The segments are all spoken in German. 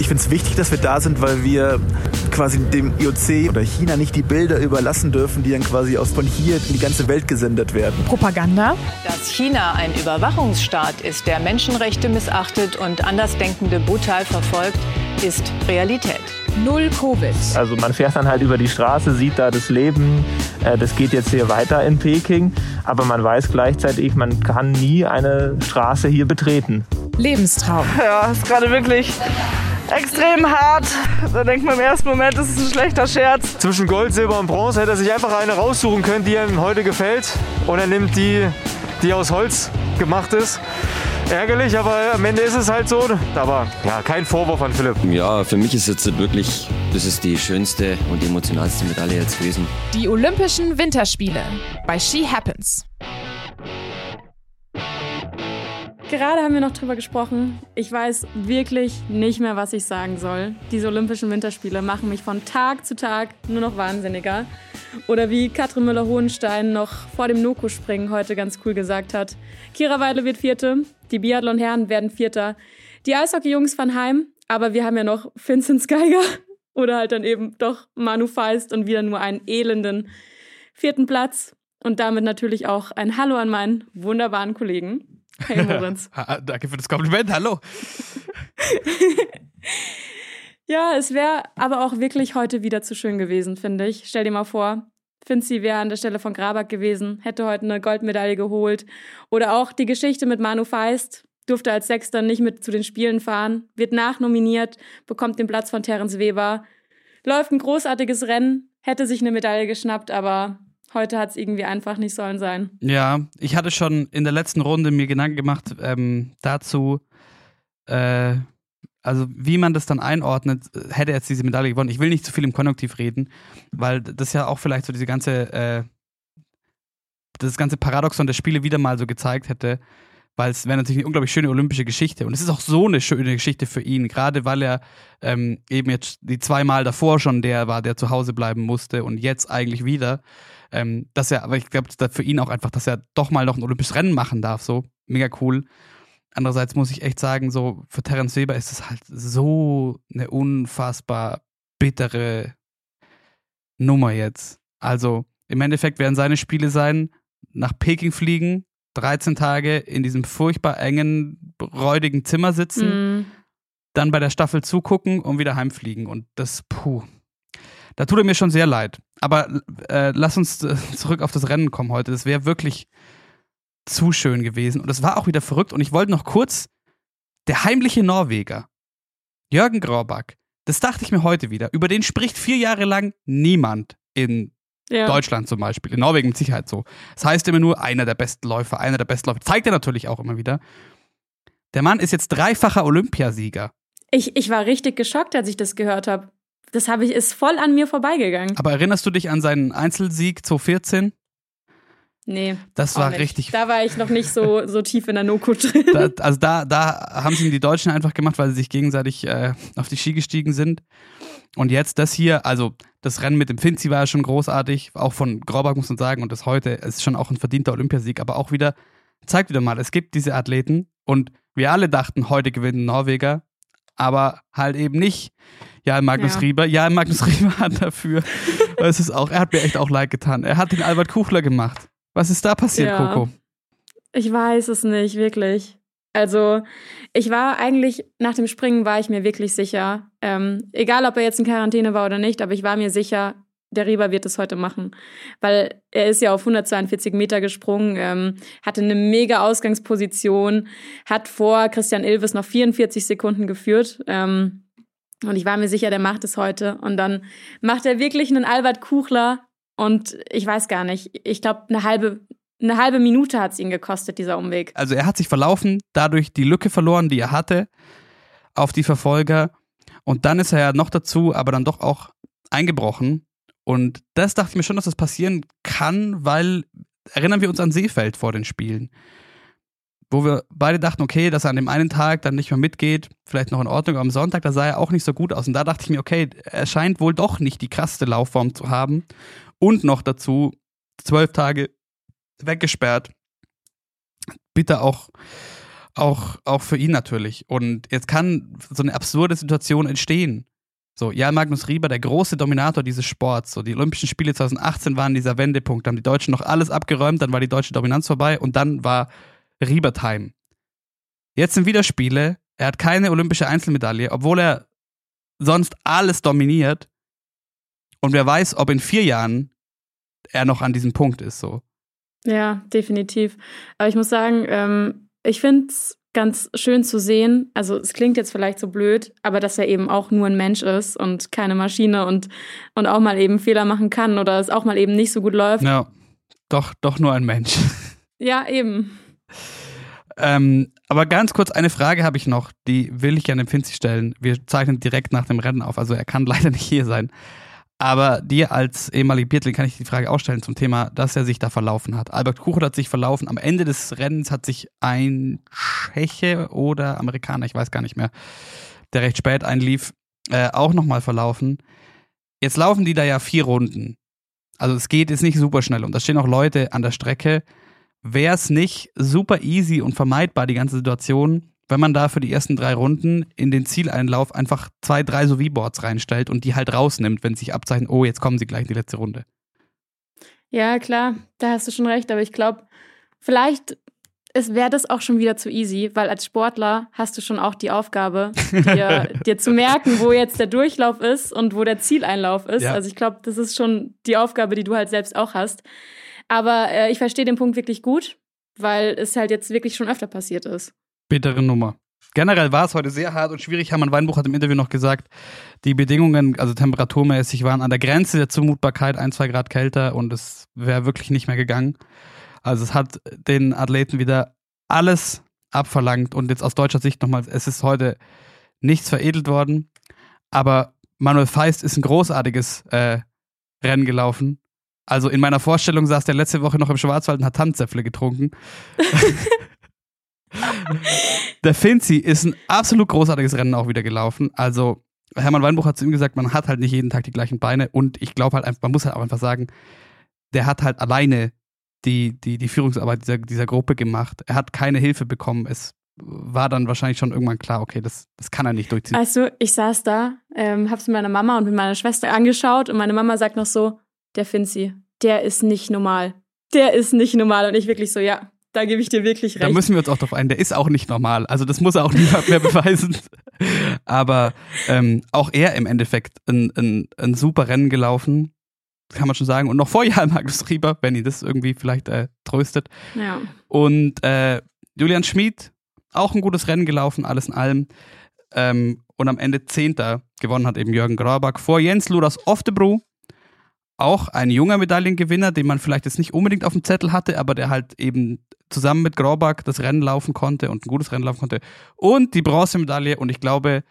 Ich finde es wichtig, dass wir da sind, weil wir quasi dem IOC oder China nicht die Bilder überlassen dürfen, die dann quasi aus von hier in die ganze Welt gesendet werden. Propaganda. Dass China ein Überwachungsstaat ist, der Menschenrechte missachtet und Andersdenkende brutal verfolgt, ist Realität. Null Covid. Also man fährt dann halt über die Straße, sieht da das Leben, äh, das geht jetzt hier weiter in Peking, aber man weiß gleichzeitig, man kann nie eine Straße hier betreten. Lebenstraum. Ja, ist gerade wirklich extrem hart. Da denkt man im ersten Moment, das ist ein schlechter Scherz. Zwischen Gold, Silber und Bronze hätte er sich einfach eine raussuchen können, die ihm heute gefällt. Und er nimmt die, die aus Holz gemacht ist. Ärgerlich, aber am Ende ist es halt so. Aber ja, kein Vorwurf an Philipp. Ja, für mich ist jetzt wirklich, das ist die schönste und emotionalste Medaille jetzt gewesen. Die Olympischen Winterspiele bei She Happens. Gerade haben wir noch drüber gesprochen. Ich weiß wirklich nicht mehr, was ich sagen soll. Diese Olympischen Winterspiele machen mich von Tag zu Tag nur noch wahnsinniger. Oder wie Katrin Müller-Hohenstein noch vor dem Noko-Springen heute ganz cool gesagt hat. Kira Weidle wird Vierte, die Biathlon-Herren werden Vierter, die Eishockey-Jungs fahren heim, aber wir haben ja noch Vincent Geiger oder halt dann eben doch Manu Feist und wieder nur einen elenden vierten Platz. Und damit natürlich auch ein Hallo an meinen wunderbaren Kollegen. Hey Moritz. Danke für das Kompliment, hallo. ja, es wäre aber auch wirklich heute wieder zu schön gewesen, finde ich. Stell dir mal vor, Finzi wäre an der Stelle von Grabak gewesen, hätte heute eine Goldmedaille geholt. Oder auch die Geschichte mit Manu Feist, durfte als Sechster nicht mit zu den Spielen fahren, wird nachnominiert, bekommt den Platz von Terence Weber, läuft ein großartiges Rennen, hätte sich eine Medaille geschnappt, aber heute hat es irgendwie einfach nicht sollen sein. Ja, ich hatte schon in der letzten Runde mir Gedanken gemacht ähm, dazu, äh, also wie man das dann einordnet, hätte er jetzt diese Medaille gewonnen. Ich will nicht zu viel im Konjunktiv reden, weil das ja auch vielleicht so diese ganze, äh, das ganze Paradoxon der Spiele wieder mal so gezeigt hätte, weil es wäre natürlich eine unglaublich schöne olympische Geschichte. Und es ist auch so eine schöne Geschichte für ihn, gerade weil er ähm, eben jetzt die zweimal davor schon der war, der zu Hause bleiben musste und jetzt eigentlich wieder. Ähm, dass er, aber ich glaube, für ihn auch einfach, dass er doch mal noch ein olympisches Rennen machen darf, so mega cool. Andererseits muss ich echt sagen, so für Terence Weber ist es halt so eine unfassbar bittere Nummer jetzt. Also im Endeffekt werden seine Spiele sein, nach Peking fliegen, 13 Tage in diesem furchtbar engen, räudigen Zimmer sitzen, mm. dann bei der Staffel zugucken und wieder heimfliegen. Und das, puh, da tut er mir schon sehr leid. Aber äh, lass uns äh, zurück auf das Rennen kommen heute. Das wäre wirklich zu schön gewesen. Und es war auch wieder verrückt. Und ich wollte noch kurz, der heimliche Norweger, Jürgen Grauback, das dachte ich mir heute wieder. Über den spricht vier Jahre lang niemand in ja. Deutschland zum Beispiel. In Norwegen mit Sicherheit so. Das heißt immer nur, einer der besten Läufer, einer der besten Läufer. Zeigt er natürlich auch immer wieder. Der Mann ist jetzt dreifacher Olympiasieger. Ich, ich war richtig geschockt, als ich das gehört habe. Das habe ich, ist voll an mir vorbeigegangen. Aber erinnerst du dich an seinen Einzelsieg 2014? Nee. Das war richtig. Da war ich noch nicht so, so tief in der Noko drin. Da, also da, da haben sie die Deutschen einfach gemacht, weil sie sich gegenseitig äh, auf die Ski gestiegen sind. Und jetzt das hier, also das Rennen mit dem Finzi war ja schon großartig, auch von Graubach muss man sagen, und das heute ist schon auch ein verdienter Olympiasieg, aber auch wieder, zeigt wieder mal, es gibt diese Athleten und wir alle dachten, heute gewinnen Norweger, aber halt eben nicht. Ja, Magnus ja. Rieber, ja, Magnus Rieber hat dafür, es ist auch, er hat mir echt auch leid getan. Er hat den Albert Kuchler gemacht. Was ist da passiert, ja. Coco? Ich weiß es nicht, wirklich. Also ich war eigentlich, nach dem Springen war ich mir wirklich sicher, ähm, egal ob er jetzt in Quarantäne war oder nicht, aber ich war mir sicher, der Rieber wird es heute machen. Weil er ist ja auf 142 Meter gesprungen, ähm, hatte eine mega Ausgangsposition, hat vor Christian Ilves noch 44 Sekunden geführt. Ähm, und ich war mir sicher, der macht es heute. Und dann macht er wirklich einen Albert Kuchler. Und ich weiß gar nicht, ich glaube, eine halbe, eine halbe Minute hat es ihn gekostet, dieser Umweg. Also er hat sich verlaufen, dadurch die Lücke verloren, die er hatte auf die Verfolger. Und dann ist er ja noch dazu, aber dann doch auch eingebrochen. Und das dachte ich mir schon, dass das passieren kann, weil erinnern wir uns an Seefeld vor den Spielen. Wo wir beide dachten, okay, dass er an dem einen Tag dann nicht mehr mitgeht, vielleicht noch in Ordnung, aber am Sonntag, da sah er auch nicht so gut aus. Und da dachte ich mir, okay, er scheint wohl doch nicht die krasseste Laufform zu haben. Und noch dazu zwölf Tage weggesperrt. Bitte auch auch, auch für ihn natürlich. Und jetzt kann so eine absurde Situation entstehen. So, ja, Magnus Rieber, der große Dominator dieses Sports. So, die Olympischen Spiele 2018 waren dieser Wendepunkt. Da haben die Deutschen noch alles abgeräumt, dann war die deutsche Dominanz vorbei und dann war Rieber-Time. Jetzt sind wieder Spiele. Er hat keine olympische Einzelmedaille, obwohl er sonst alles dominiert. Und wer weiß, ob in vier Jahren er noch an diesem Punkt ist, so. Ja, definitiv. Aber ich muss sagen, ähm, ich finde es ganz schön zu sehen. Also es klingt jetzt vielleicht so blöd, aber dass er eben auch nur ein Mensch ist und keine Maschine und, und auch mal eben Fehler machen kann oder es auch mal eben nicht so gut läuft. Ja, doch, doch nur ein Mensch. Ja, eben. Ähm, aber ganz kurz eine Frage habe ich noch, die will ich gerne dem Finzi stellen. Wir zeichnen direkt nach dem Rennen auf, also er kann leider nicht hier sein. Aber dir als ehemaliger Biathlon kann ich die Frage auch stellen zum Thema, dass er sich da verlaufen hat. Albert Kuchert hat sich verlaufen. Am Ende des Rennens hat sich ein Tscheche oder Amerikaner, ich weiß gar nicht mehr, der recht spät einlief, äh, auch nochmal verlaufen. Jetzt laufen die da ja vier Runden. Also es geht jetzt nicht super schnell und da stehen auch Leute an der Strecke. Wäre es nicht super easy und vermeidbar, die ganze Situation, wenn man da für die ersten drei Runden in den Zieleinlauf einfach zwei, drei Sowie-Boards reinstellt und die halt rausnimmt, wenn sich abzeichnet, oh, jetzt kommen sie gleich in die letzte Runde. Ja, klar, da hast du schon recht, aber ich glaube, vielleicht wäre das auch schon wieder zu easy, weil als Sportler hast du schon auch die Aufgabe, dir, dir zu merken, wo jetzt der Durchlauf ist und wo der Zieleinlauf ist. Ja. Also ich glaube, das ist schon die Aufgabe, die du halt selbst auch hast. Aber äh, ich verstehe den Punkt wirklich gut, weil es halt jetzt wirklich schon öfter passiert ist bittere Nummer. Generell war es heute sehr hart und schwierig. Hermann Weinbuch hat im Interview noch gesagt, die Bedingungen, also temperaturmäßig, waren an der Grenze der Zumutbarkeit, ein, zwei Grad kälter und es wäre wirklich nicht mehr gegangen. Also es hat den Athleten wieder alles abverlangt und jetzt aus deutscher Sicht nochmal, es ist heute nichts veredelt worden, aber Manuel Feist ist ein großartiges äh, Rennen gelaufen. Also in meiner Vorstellung saß der letzte Woche noch im Schwarzwald und hat Tanzäpfle getrunken. der Finzi ist ein absolut großartiges Rennen auch wieder gelaufen. Also Hermann Weinbuch hat zu ihm gesagt, man hat halt nicht jeden Tag die gleichen Beine und ich glaube halt einfach, man muss halt auch einfach sagen, der hat halt alleine die, die, die Führungsarbeit dieser, dieser Gruppe gemacht. Er hat keine Hilfe bekommen. Es war dann wahrscheinlich schon irgendwann klar, okay, das, das kann er nicht durchziehen. Weißt du, ich saß da, ähm, hab's mit meiner Mama und mit meiner Schwester angeschaut und meine Mama sagt noch so, der Finzi, der ist nicht normal. Der ist nicht normal. Und ich wirklich so, ja, da gebe ich dir wirklich recht. Da müssen wir uns auch drauf ein. Der ist auch nicht normal. Also das muss auch niemand mehr beweisen. Aber ähm, auch er im Endeffekt ein, ein, ein super Rennen gelaufen, kann man schon sagen. Und noch vor Jan Magnus Rieber, wenn ihn das irgendwie vielleicht äh, tröstet. Ja. Und äh, Julian Schmid, auch ein gutes Rennen gelaufen, alles in allem. Ähm, und am Ende Zehnter gewonnen hat eben Jürgen Graubach vor Jens Ludas Oftebro auch ein junger Medaillengewinner, den man vielleicht jetzt nicht unbedingt auf dem Zettel hatte, aber der halt eben zusammen mit Graubach das Rennen laufen konnte und ein gutes Rennen laufen konnte. Und die Bronzemedaille. Und ich glaube,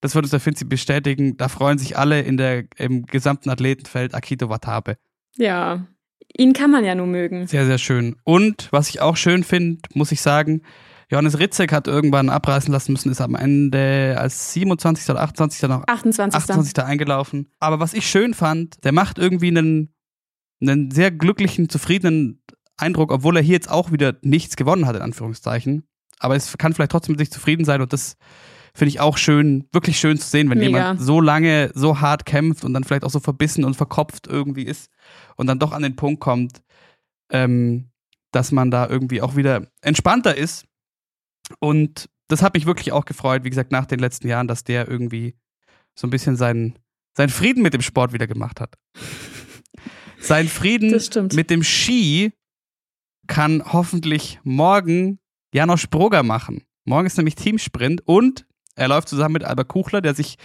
das wird uns der Finzi bestätigen. Da freuen sich alle in der, im gesamten Athletenfeld Akito Watabe. Ja, ihn kann man ja nur mögen. Sehr, sehr schön. Und was ich auch schön finde, muss ich sagen, Johannes Ritzek hat irgendwann abreißen lassen müssen, ist am Ende als 27. oder 28. noch 28. 28. eingelaufen. Aber was ich schön fand, der macht irgendwie einen, einen sehr glücklichen, zufriedenen Eindruck, obwohl er hier jetzt auch wieder nichts gewonnen hat, in Anführungszeichen. Aber es kann vielleicht trotzdem mit sich zufrieden sein und das finde ich auch schön, wirklich schön zu sehen, wenn Mega. jemand so lange, so hart kämpft und dann vielleicht auch so verbissen und verkopft irgendwie ist und dann doch an den Punkt kommt, ähm, dass man da irgendwie auch wieder entspannter ist und das hat mich wirklich auch gefreut, wie gesagt, nach den letzten Jahren, dass der irgendwie so ein bisschen seinen, seinen Frieden mit dem Sport wieder gemacht hat. Sein Frieden mit dem Ski kann hoffentlich morgen Janosch Brugger machen. Morgen ist nämlich Teamsprint und er läuft zusammen mit Albert Kuchler, der sich,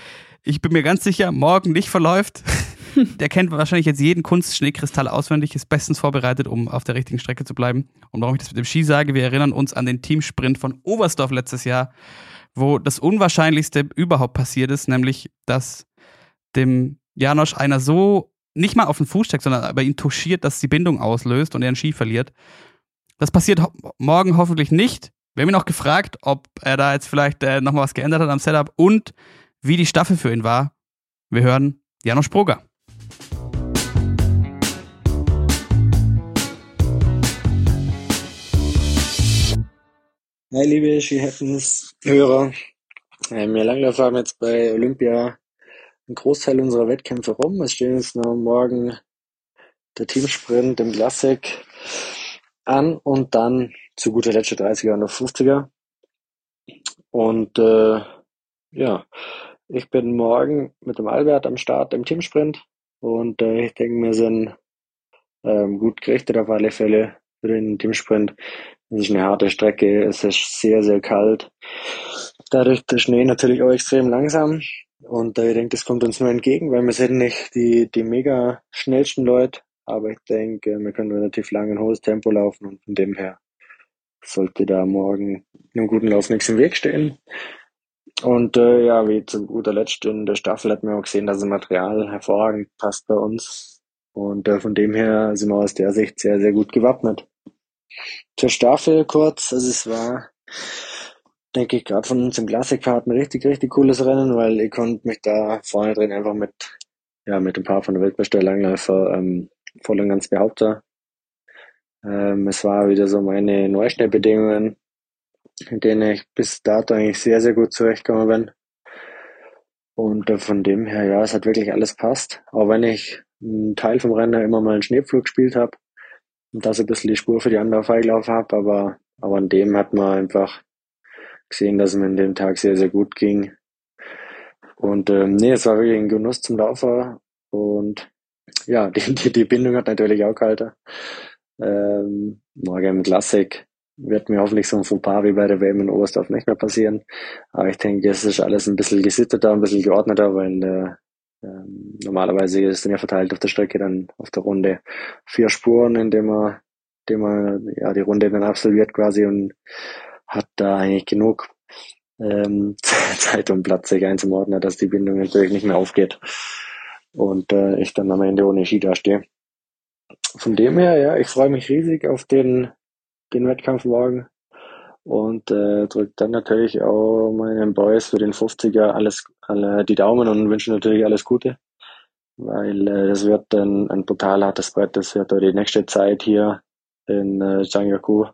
ich bin mir ganz sicher, morgen nicht verläuft. Der kennt wahrscheinlich jetzt jeden Kunstschneekristall auswendig, ist bestens vorbereitet, um auf der richtigen Strecke zu bleiben. Und warum ich das mit dem Ski sage, wir erinnern uns an den Teamsprint von Oberstdorf letztes Jahr, wo das Unwahrscheinlichste überhaupt passiert ist, nämlich, dass dem Janosch einer so nicht mal auf den Fuß steckt, sondern bei ihm touchiert, dass die Bindung auslöst und er einen Ski verliert. Das passiert ho morgen hoffentlich nicht. Wir haben ihn auch gefragt, ob er da jetzt vielleicht äh, nochmal was geändert hat am Setup und wie die Staffel für ihn war. Wir hören Janosch Proger. Hi, liebe She Happens Hörer. Ähm, wir Langläufer haben jetzt bei Olympia einen Großteil unserer Wettkämpfe rum. Es stehen jetzt noch morgen der Teamsprint im Classic an und dann zu guter Letzt der 30er und der 50er. Und äh, ja, ich bin morgen mit dem Albert am Start im Teamsprint und äh, ich denke, wir sind ähm, gut gerichtet auf alle Fälle für den Teamsprint. Es ist eine harte Strecke, es ist sehr, sehr kalt. Dadurch der Schnee natürlich auch extrem langsam. Und äh, ich denke, das kommt uns nur entgegen, weil wir sind nicht die, die mega schnellsten Leute. Aber ich denke, wir können relativ lang ein hohes Tempo laufen und von dem her sollte da morgen einem guten Lauf nichts im Weg stehen. Und äh, ja, wie zu guter Letzt in der Staffel hat man auch gesehen, dass das Material hervorragend passt bei uns. Und äh, von dem her sind wir aus der Sicht sehr, sehr gut gewappnet. Zur Staffel kurz, also es war, denke ich, gerade von uns im Klassikfahrt ein richtig, richtig cooles Rennen, weil ich konnte mich da vorne drin einfach mit, ja, mit ein paar von der Weltbeste Langläufer ähm, voll und ganz behaupten. Ähm, es war wieder so meine Neuschnellbedingungen, in denen ich bis dato eigentlich sehr, sehr gut zurechtgekommen bin. Und äh, von dem her, ja, es hat wirklich alles passt. Auch wenn ich einen Teil vom Rennen immer mal einen Schneepflug gespielt habe und da so ein bisschen die Spur für die anderen freigelaufen habe, aber, aber an dem hat man einfach gesehen, dass es mir an dem Tag sehr, sehr gut ging. Und ähm, nee, es war wirklich ein Genuss zum Laufen und ja, die, die, die Bindung hat natürlich auch gehalten. Ähm, morgen im Klassik wird mir hoffentlich so ein Fauxpas wie bei der WM in Oberstdorf nicht mehr passieren. Aber ich denke, es ist alles ein bisschen gesitteter, ein bisschen geordneter, weil äh, ähm, normalerweise ist es dann ja verteilt auf der Strecke dann auf der Runde vier Spuren, indem man, indem man ja die Runde dann absolviert quasi und hat da eigentlich genug ähm, Zeit und Platz, sich einzumordnen, dass die Bindung natürlich nicht mehr aufgeht und äh, ich dann am Ende ohne Ski dastehe. Von dem her, ja, ich freue mich riesig auf den, den Wettkampf morgen und äh, drücke dann natürlich auch meinen Boys für den 50er alles alle die Daumen und wünsche natürlich alles Gute, weil äh, das wird dann ein brutal hartes Brett, das wird die nächste Zeit hier in äh, Jiangyaku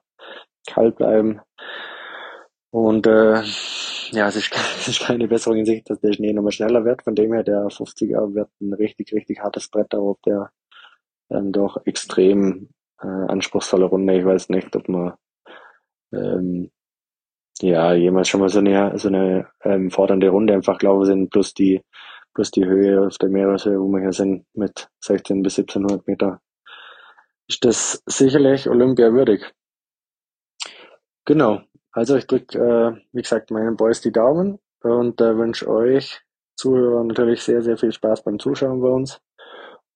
kalt bleiben und äh, ja, es ist, es ist keine Besserung in Sicht, dass der Schnee nochmal schneller wird. Von dem her, der 50er wird ein richtig, richtig hartes Brett, aber ob der ähm, doch extrem äh, anspruchsvolle Runde. Ich weiß nicht, ob man ähm, ja jemals schon mal so eine so eine ähm, fordernde Runde einfach gelaufen sind, plus die plus die Höhe auf der Meereshöhe, wo wir hier sind, mit 16 bis 1700 Meter, ist das sicherlich Olympia würdig. Genau. Also ich drücke, äh, wie gesagt, meinen Boys die Daumen und äh, wünsche euch Zuhörer natürlich sehr, sehr viel Spaß beim Zuschauen bei uns.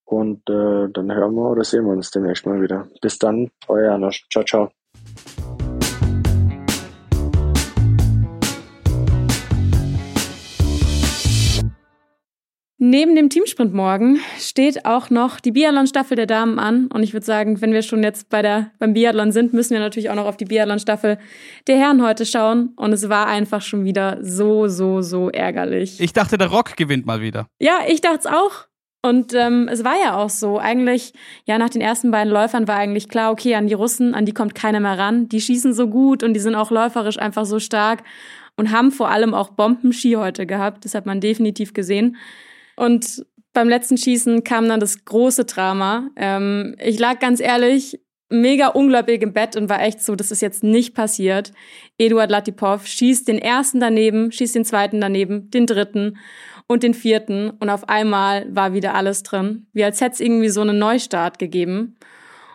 Und äh, dann hören wir oder sehen wir uns demnächst mal wieder. Bis dann, euer Janosch. Ciao, ciao. Neben dem Teamsprint morgen steht auch noch die Biathlon-Staffel der Damen an. Und ich würde sagen, wenn wir schon jetzt bei der, beim Biathlon sind, müssen wir natürlich auch noch auf die Biathlon-Staffel der Herren heute schauen. Und es war einfach schon wieder so, so, so ärgerlich. Ich dachte, der Rock gewinnt mal wieder. Ja, ich dachte es auch. Und ähm, es war ja auch so. Eigentlich, ja, nach den ersten beiden Läufern war eigentlich klar, okay, an die Russen, an die kommt keiner mehr ran. Die schießen so gut und die sind auch läuferisch einfach so stark und haben vor allem auch Bombenski heute gehabt. Das hat man definitiv gesehen. Und beim letzten Schießen kam dann das große Drama. Ähm, ich lag ganz ehrlich mega ungläubig im Bett und war echt so, das ist jetzt nicht passiert. Eduard Latipov schießt den ersten daneben, schießt den zweiten daneben, den dritten und den vierten und auf einmal war wieder alles drin. Wie als hätte es irgendwie so einen Neustart gegeben.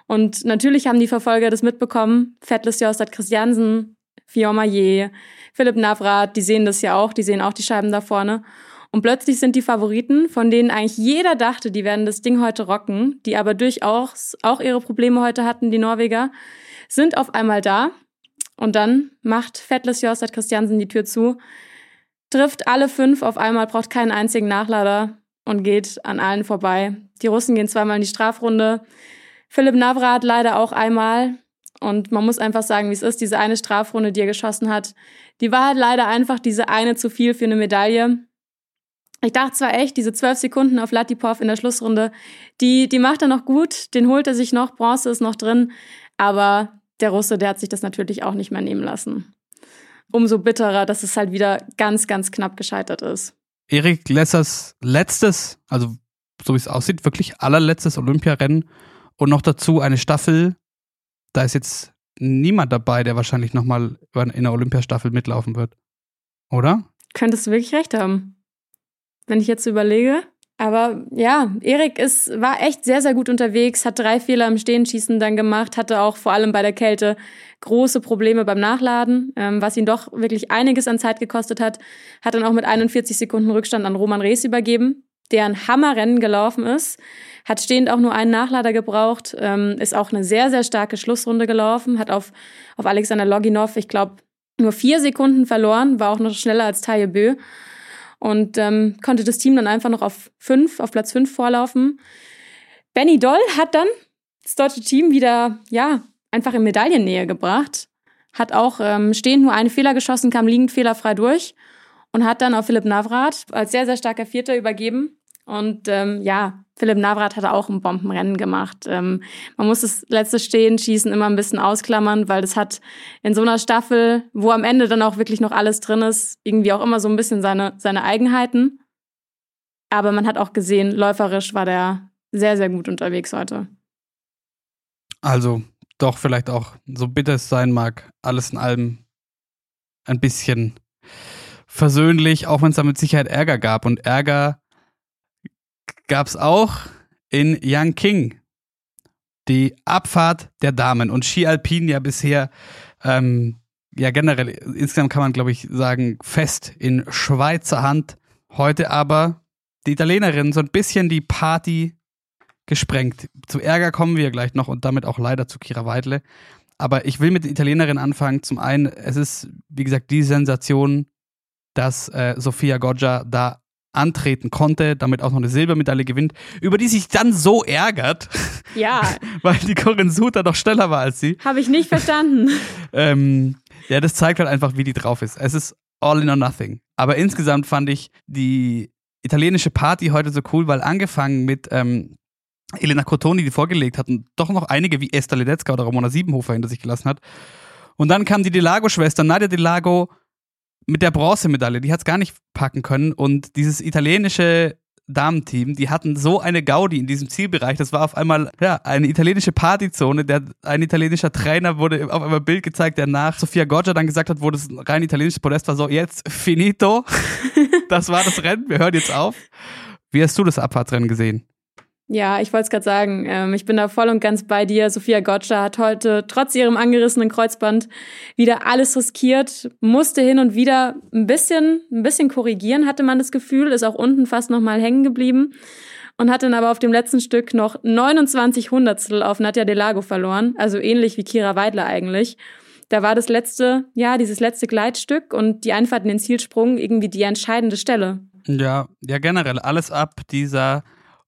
Und natürlich haben die Verfolger das mitbekommen. Fettles Jostad Christiansen, Fiona Maillet, Philipp Navrat, die sehen das ja auch, die sehen auch die Scheiben da vorne. Und plötzlich sind die Favoriten, von denen eigentlich jeder dachte, die werden das Ding heute rocken, die aber durchaus auch ihre Probleme heute hatten, die Norweger, sind auf einmal da. Und dann macht Fettles Jostad Christiansen die Tür zu, trifft alle fünf auf einmal, braucht keinen einzigen Nachlader und geht an allen vorbei. Die Russen gehen zweimal in die Strafrunde. Philipp Navrat leider auch einmal. Und man muss einfach sagen, wie es ist, diese eine Strafrunde, die er geschossen hat, die war halt leider einfach diese eine zu viel für eine Medaille. Ich dachte zwar echt, diese zwölf Sekunden auf Latipov in der Schlussrunde, die, die macht er noch gut, den holt er sich noch, Bronze ist noch drin, aber der Russe, der hat sich das natürlich auch nicht mehr nehmen lassen. umso bitterer, dass es halt wieder ganz, ganz knapp gescheitert ist. Erik Lessers letztes, also so wie es aussieht, wirklich allerletztes Olympiarennen und noch dazu eine Staffel. Da ist jetzt niemand dabei, der wahrscheinlich nochmal in der Olympiastaffel mitlaufen wird. Oder? Könntest du wirklich recht haben. Wenn ich jetzt überlege. Aber ja, Erik ist, war echt sehr, sehr gut unterwegs, hat drei Fehler im Stehenschießen dann gemacht, hatte auch vor allem bei der Kälte große Probleme beim Nachladen, ähm, was ihn doch wirklich einiges an Zeit gekostet hat. Hat dann auch mit 41 Sekunden Rückstand an Roman Rees übergeben, der ein Hammerrennen gelaufen ist. Hat stehend auch nur einen Nachlader gebraucht, ähm, ist auch eine sehr, sehr starke Schlussrunde gelaufen, hat auf, auf Alexander Loginov, ich glaube, nur vier Sekunden verloren, war auch noch schneller als Taye Bö und ähm, konnte das Team dann einfach noch auf fünf, auf Platz fünf vorlaufen. Benny Doll hat dann das deutsche Team wieder, ja, einfach in Medaillennähe gebracht. Hat auch ähm, stehend nur einen Fehler geschossen, kam liegend fehlerfrei durch und hat dann auf Philipp Navrat als sehr, sehr starker Vierter übergeben. Und ähm, ja, Philipp Navrat hat auch ein Bombenrennen gemacht. Ähm, man muss das letzte Stehen, Schießen immer ein bisschen ausklammern, weil das hat in so einer Staffel, wo am Ende dann auch wirklich noch alles drin ist, irgendwie auch immer so ein bisschen seine, seine Eigenheiten. Aber man hat auch gesehen, läuferisch war der sehr, sehr gut unterwegs heute. Also doch vielleicht auch, so bitter es sein mag, alles in allem ein bisschen versöhnlich, auch wenn es da mit Sicherheit Ärger gab. Und Ärger gab es auch in Yangqing die Abfahrt der Damen und Ski Alpin ja bisher ähm, ja generell insgesamt kann man glaube ich sagen fest in Schweizer Hand. Heute aber die Italienerin so ein bisschen die Party gesprengt. Zu Ärger kommen wir gleich noch und damit auch leider zu Kira Weidle. Aber ich will mit der Italienerin anfangen. Zum einen, es ist, wie gesagt, die Sensation, dass äh, Sofia Goggia da antreten konnte, damit auch noch eine Silbermedaille gewinnt, über die sich dann so ärgert. Ja. weil die Corinne Suter doch schneller war als sie. Habe ich nicht verstanden. ähm, ja, das zeigt halt einfach, wie die drauf ist. Es ist all in or nothing. Aber insgesamt fand ich die italienische Party heute so cool, weil angefangen mit ähm, Elena Cotoni, die vorgelegt hat und doch noch einige wie Esther Ledetzka oder Ramona Siebenhofer hinter sich gelassen hat. Und dann kam die Delago-Schwester, Nadia Delago, mit der Bronzemedaille, die hat es gar nicht packen können. Und dieses italienische Damenteam, die hatten so eine Gaudi in diesem Zielbereich. Das war auf einmal ja, eine italienische Partyzone. Der, ein italienischer Trainer wurde auf einmal Bild gezeigt, der nach Sofia Goggia dann gesagt hat, wo das ein rein italienisches Podest war, so jetzt finito. das war das Rennen, wir hören jetzt auf. Wie hast du das Abfahrtsrennen gesehen? Ja, ich wollte es gerade sagen. Ähm, ich bin da voll und ganz bei dir. Sophia Gotcha hat heute trotz ihrem angerissenen Kreuzband wieder alles riskiert, musste hin und wieder ein bisschen, ein bisschen korrigieren, hatte man das Gefühl, ist auch unten fast nochmal hängen geblieben und hat dann aber auf dem letzten Stück noch 29 Hundertstel auf Nadja Delago verloren, also ähnlich wie Kira Weidler eigentlich. Da war das letzte, ja, dieses letzte Gleitstück und die Einfahrt in den Zielsprung irgendwie die entscheidende Stelle. Ja, ja, generell alles ab dieser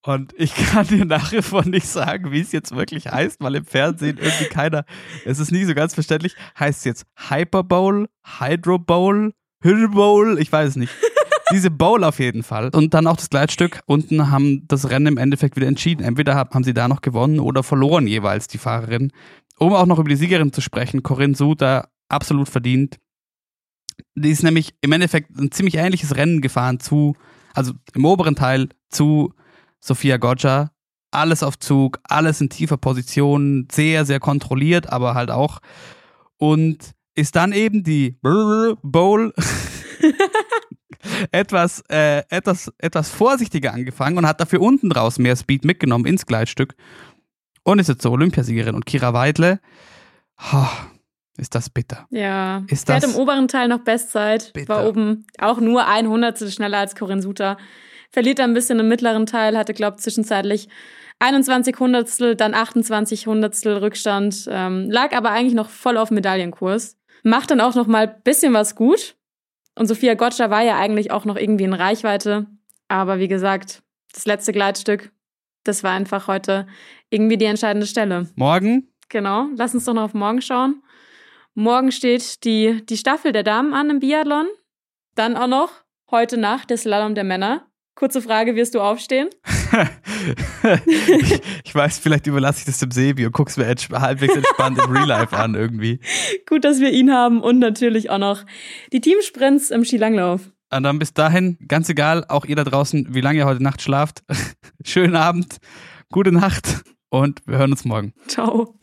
und ich kann dir nachher von nicht sagen, wie es jetzt wirklich heißt, weil im Fernsehen irgendwie keiner, es ist nie so ganz verständlich. Heißt es jetzt Hyper Bowl, Hydro Bowl, Hill Bowl? Ich weiß es nicht. Diese Bowl auf jeden Fall. Und dann auch das Gleitstück. Unten haben das Rennen im Endeffekt wieder entschieden. Entweder haben sie da noch gewonnen oder verloren jeweils, die Fahrerin. Um auch noch über die Siegerin zu sprechen, Corinne Suter, absolut verdient. Die ist nämlich im Endeffekt ein ziemlich ähnliches Rennen gefahren zu, also im oberen Teil zu Sophia Goggia. Alles auf Zug, alles in tiefer Position, sehr, sehr kontrolliert, aber halt auch. Und ist dann eben die Bowl etwas, äh, etwas, etwas vorsichtiger angefangen und hat dafür unten draus mehr Speed mitgenommen ins Gleitstück und ist jetzt zur Olympiasiegerin. Und Kira Weidle, oh, ist das bitter. Ja, ist sie hat im oberen Teil noch Bestzeit, bitter. war oben auch nur ein Hundertstel schneller als Corinne Suter verliert er ein bisschen im mittleren Teil, hatte, glaube zwischenzeitlich 21 Hundertstel, dann 28 Hundertstel Rückstand, ähm, lag aber eigentlich noch voll auf Medaillenkurs. Macht dann auch noch mal bisschen was gut. Und Sophia Gotcha war ja eigentlich auch noch irgendwie in Reichweite. Aber wie gesagt, das letzte Gleitstück, das war einfach heute irgendwie die entscheidende Stelle. Morgen? Genau, lass uns doch noch auf morgen schauen. Morgen steht die, die Staffel der Damen an im Biathlon. Dann auch noch heute Nacht der Slalom der Männer. Kurze Frage, wirst du aufstehen? ich, ich weiß, vielleicht überlasse ich das dem Sebi und guck's mir ents halbwegs entspannt im Real Life an irgendwie. Gut, dass wir ihn haben und natürlich auch noch die Teamsprints im Skilanglauf. Und dann bis dahin, ganz egal, auch ihr da draußen, wie lange ihr heute Nacht schlaft. Schönen Abend, gute Nacht und wir hören uns morgen. Ciao.